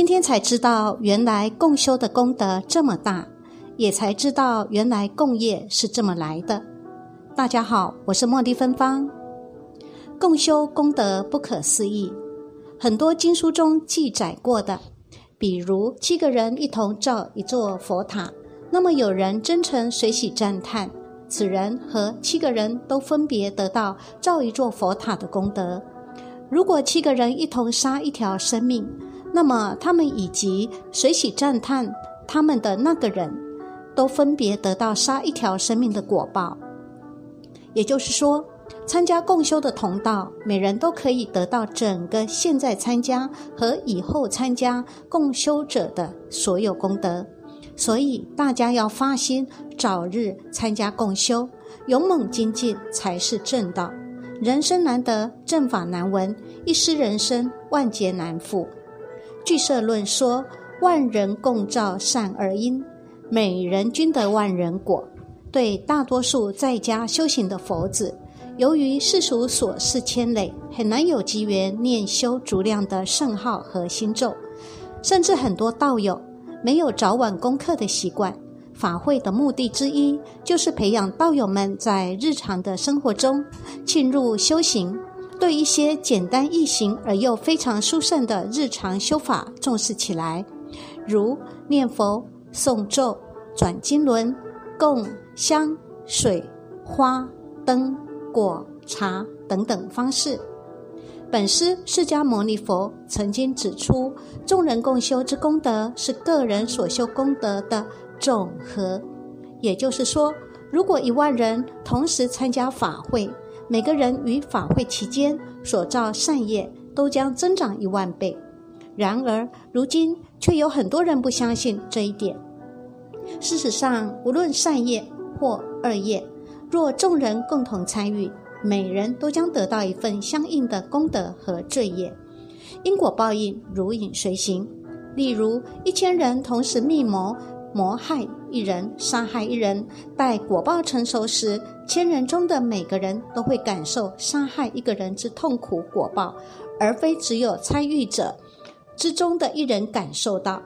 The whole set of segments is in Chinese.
今天才知道，原来共修的功德这么大，也才知道原来共业是这么来的。大家好，我是茉莉芬芳。共修功德不可思议，很多经书中记载过的，比如七个人一同造一座佛塔，那么有人真诚随喜赞叹，此人和七个人都分别得到造一座佛塔的功德。如果七个人一同杀一条生命，那么他们以及随喜赞叹他们的那个人，都分别得到杀一条生命的果报。也就是说，参加共修的同道，每人都可以得到整个现在参加和以后参加共修者的所有功德。所以大家要发心，早日参加共修，勇猛精进才是正道。人生难得，正法难闻，一失人生，万劫难复。据社论说：“万人共造善恶因，每人均得万人果。”对大多数在家修行的佛子，由于世俗琐事牵累，很难有机缘念修足量的圣号和心咒，甚至很多道友没有早晚功课的习惯。法会的目的之一，就是培养道友们在日常的生活中进入修行，对一些简单易行而又非常殊胜的日常修法重视起来，如念佛、诵咒、转经轮、供。香、水、花、灯、果、茶等等方式。本师释迦牟尼佛曾经指出，众人共修之功德是个人所修功德的总和。也就是说，如果一万人同时参加法会，每个人于法会期间所造善业都将增长一万倍。然而，如今却有很多人不相信这一点。事实上，无论善业，或恶业，若众人共同参与，每人都将得到一份相应的功德和罪业，因果报应如影随形。例如，一千人同时密谋谋害一人、杀害一人，待果报成熟时，千人中的每个人都会感受杀害一个人之痛苦果报，而非只有参与者之中的一人感受到，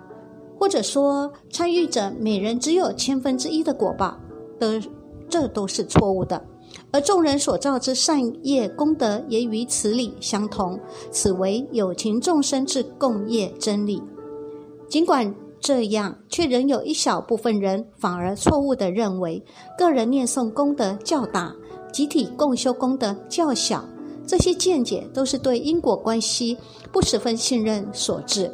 或者说，参与者每人只有千分之一的果报。的，这都是错误的，而众人所造之善业功德也与此理相同，此为有情众生之共业真理。尽管这样，却仍有一小部分人反而错误的认为，个人念诵功德较大，集体共修功德较小。这些见解都是对因果关系不十分信任所致。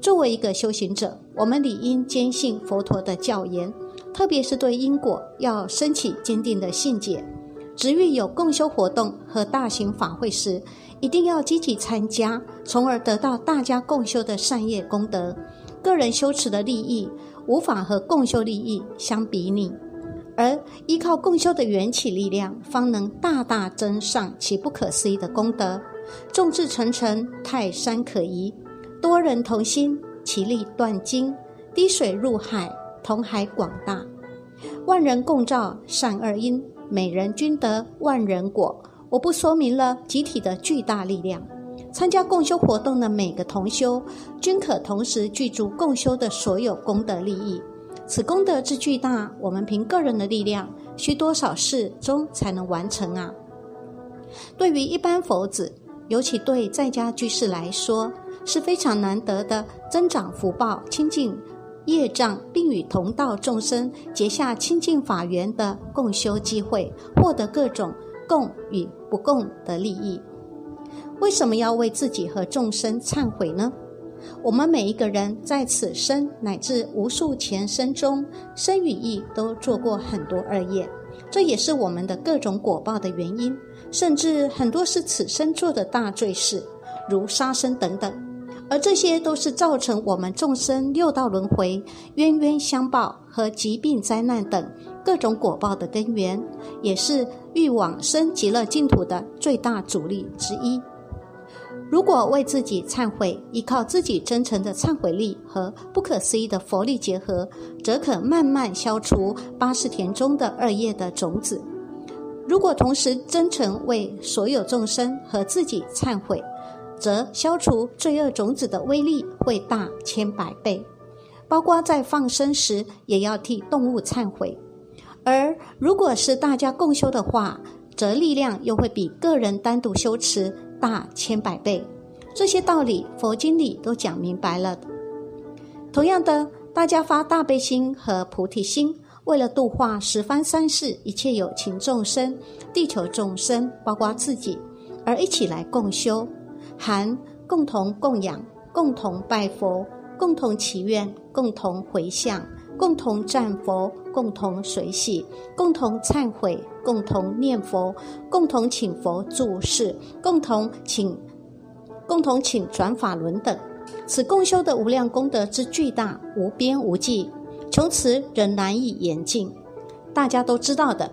作为一个修行者，我们理应坚信佛陀的教言。特别是对因果要升起坚定的信解，只欲有共修活动和大型法会时，一定要积极参加，从而得到大家共修的善业功德。个人修持的利益无法和共修利益相比拟，而依靠共修的缘起力量，方能大大增上其不可思议的功德。众志成城，泰山可移；多人同心，其利断金；滴水入海。同海广大，万人共造善恶因，每人均得万人果。我不说明了集体的巨大力量。参加共修活动的每个同修，均可同时具足共修的所有功德利益。此功德之巨大，我们凭个人的力量，需多少事中才能完成啊？对于一般佛子，尤其对在家居士来说，是非常难得的增长福报、清净。业障，并与同道众生结下清净法缘的共修机会，获得各种共与不共的利益。为什么要为自己和众生忏悔呢？我们每一个人在此生乃至无数前生中，生与意都做过很多恶业，这也是我们的各种果报的原因，甚至很多是此生做的大罪事，如杀生等等。而这些都是造成我们众生六道轮回、冤冤相报和疾病灾难等各种果报的根源，也是欲往生极乐净土的最大阻力之一。如果为自己忏悔，依靠自己真诚的忏悔力和不可思议的佛力结合，则可慢慢消除八十田中的恶业的种子。如果同时真诚为所有众生和自己忏悔，则消除罪恶种子的威力会大千百倍。包括在放生时也要替动物忏悔，而如果是大家共修的话，则力量又会比个人单独修持大千百倍。这些道理佛经里都讲明白了。同样的，大家发大悲心和菩提心，为了度化十方三世一切有情众生、地球众生，包括自己，而一起来共修，含共同供养、共同拜佛。共同祈愿，共同回向，共同赞佛，共同随喜，共同忏悔，共同念佛，共同请佛注释，共同请共同请转法轮等。此共修的无量功德之巨大，无边无际，从此仍难以言尽。大家都知道的，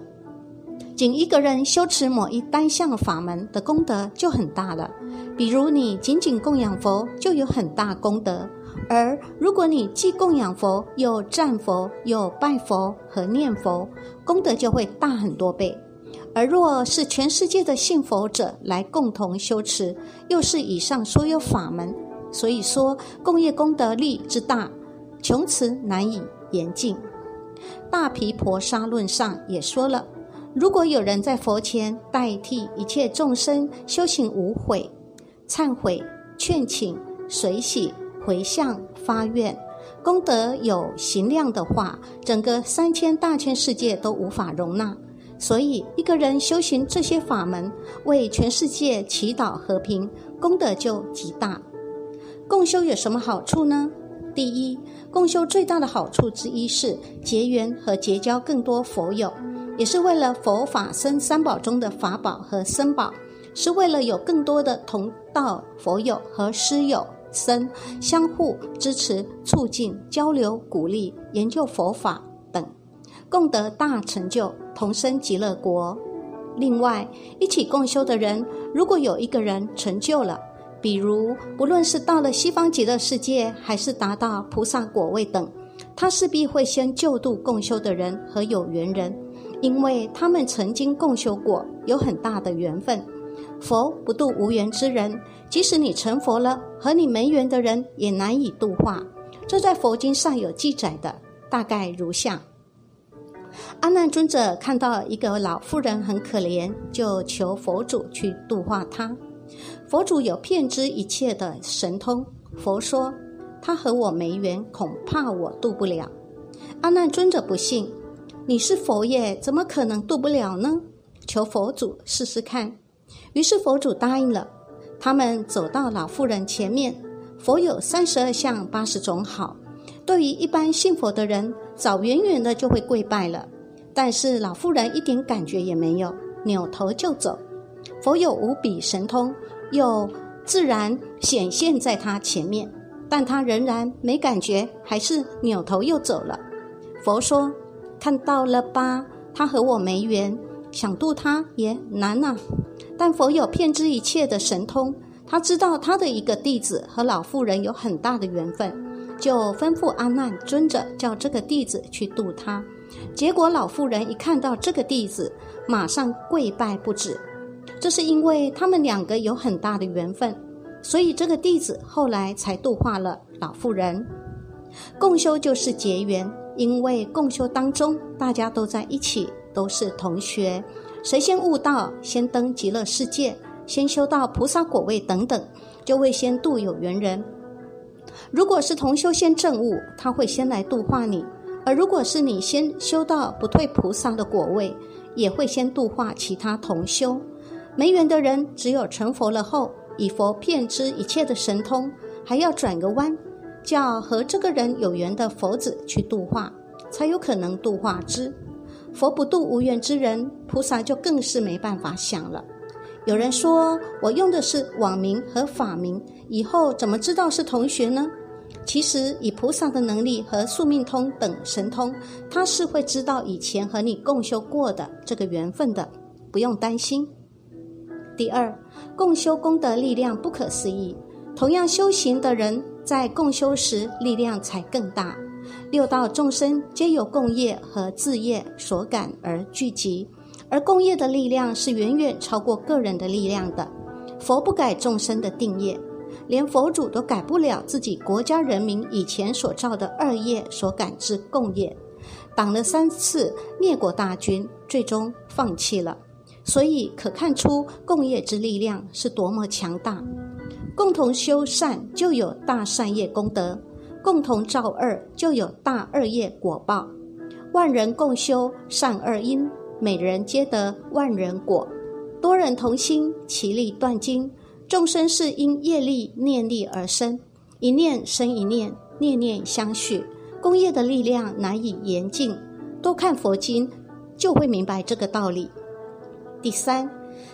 仅一个人修持某一单项法门的功德就很大了。比如你仅仅供养佛，就有很大功德。而如果你既供养佛，又赞佛，又拜佛和念佛，功德就会大很多倍。而若是全世界的信佛者来共同修持，又是以上所有法门，所以说共业功德力之大，穷此难以言尽。大毗婆沙论上也说了，如果有人在佛前代替一切众生修行无悔、忏悔、劝请、随喜。回向发愿，功德有行量的话，整个三千大千世界都无法容纳。所以，一个人修行这些法门，为全世界祈祷和平，功德就极大。共修有什么好处呢？第一，共修最大的好处之一是结缘和结交更多佛友，也是为了佛法僧三宝中的法宝和僧宝，是为了有更多的同道佛友和师友。生相互支持、促进交流、鼓励研究佛法等，共得大成就，同生极乐国。另外，一起共修的人，如果有一个人成就了，比如不论是到了西方极乐世界，还是达到菩萨果位等，他势必会先救度共修的人和有缘人，因为他们曾经共修过，有很大的缘分。佛不度无缘之人，即使你成佛了，和你没缘的人也难以度化。这在佛经上有记载的，大概如下：阿难尊者看到一个老妇人很可怜，就求佛祖去度化她。佛祖有骗知一切的神通，佛说他和我没缘，恐怕我度不了。阿难尊者不信，你是佛耶，怎么可能度不了呢？求佛祖试试看。于是佛祖答应了，他们走到老妇人前面。佛有三十二相八十种好，对于一般信佛的人，早远远的就会跪拜了。但是老妇人一点感觉也没有，扭头就走。佛有无比神通，又自然显现在他前面，但他仍然没感觉，还是扭头又走了。佛说：“看到了吧，他和我没缘，想渡他也难呐。”但佛有骗知一切的神通，他知道他的一个弟子和老妇人有很大的缘分，就吩咐阿难尊者叫这个弟子去度他。结果老妇人一看到这个弟子，马上跪拜不止。这是因为他们两个有很大的缘分，所以这个弟子后来才度化了老妇人。共修就是结缘，因为共修当中大家都在一起，都是同学。谁先悟道，先登极乐世界，先修到菩萨果位等等，就会先度有缘人。如果是同修先证悟，他会先来度化你；而如果是你先修到不退菩萨的果位，也会先度化其他同修。没缘的人，只有成佛了后，以佛骗知一切的神通，还要转个弯，叫和这个人有缘的佛子去度化，才有可能度化之。佛不度无缘之人，菩萨就更是没办法想了。有人说我用的是网名和法名，以后怎么知道是同学呢？其实以菩萨的能力和宿命通等神通，他是会知道以前和你共修过的这个缘分的，不用担心。第二，共修功德力量不可思议，同样修行的人在共修时力量才更大。六道众生皆由共业和自业所感而聚集，而共业的力量是远远超过个人的力量的。佛不改众生的定业，连佛祖都改不了自己国家人民以前所造的恶业所感知共业，挡了三次灭国大军，最终放弃了。所以可看出共业之力量是多么强大。共同修善就有大善业功德，共同造恶就有大恶业果报。万人共修善恶因，每人皆得万人果。多人同心，其利断金。众生是因业力念力而生，一念生一念，念念相续，功业的力量难以言尽。多看佛经，就会明白这个道理。第三，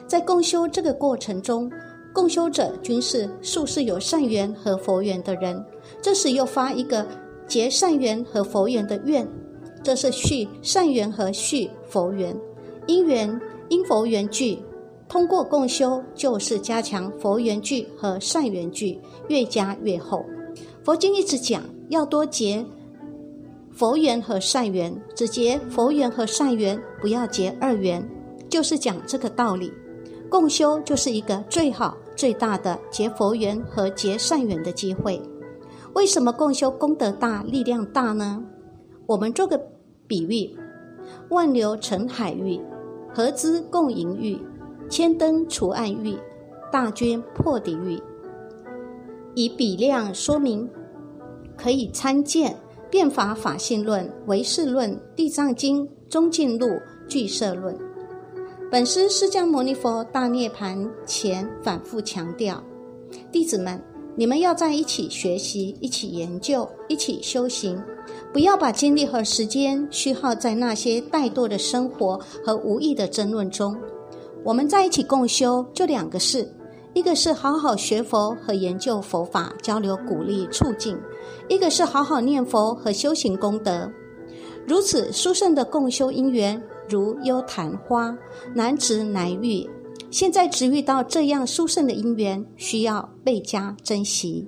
在共修这个过程中。共修者均是素是有善缘和佛缘的人，这时又发一个结善缘和佛缘的愿，这是续善缘和续佛缘，因缘因佛缘聚，通过共修就是加强佛缘聚和善缘聚，越加越厚。佛经一直讲要多结佛缘和善缘，只结佛缘和善缘，不要结二缘，就是讲这个道理。共修就是一个最好最大的结佛缘和结善缘的机会。为什么共修功德大、力量大呢？我们做个比喻：万流成海域，合资共盈域，千灯除暗域，大军破敌域。以比量说明，可以参见《变法法性论》《唯识论》《地藏经》《中进录》《俱舍论》。本师释迦牟尼佛大涅盘前反复强调，弟子们，你们要在一起学习，一起研究，一起修行，不要把精力和时间虚耗在那些怠惰的生活和无益的争论中。我们在一起共修，就两个事：一个是好好学佛和研究佛法，交流鼓励促进；一个是好好念佛和修行功德。如此殊胜的共修因缘。如幽昙花，难值难遇。现在只遇到这样殊胜的姻缘，需要倍加珍惜。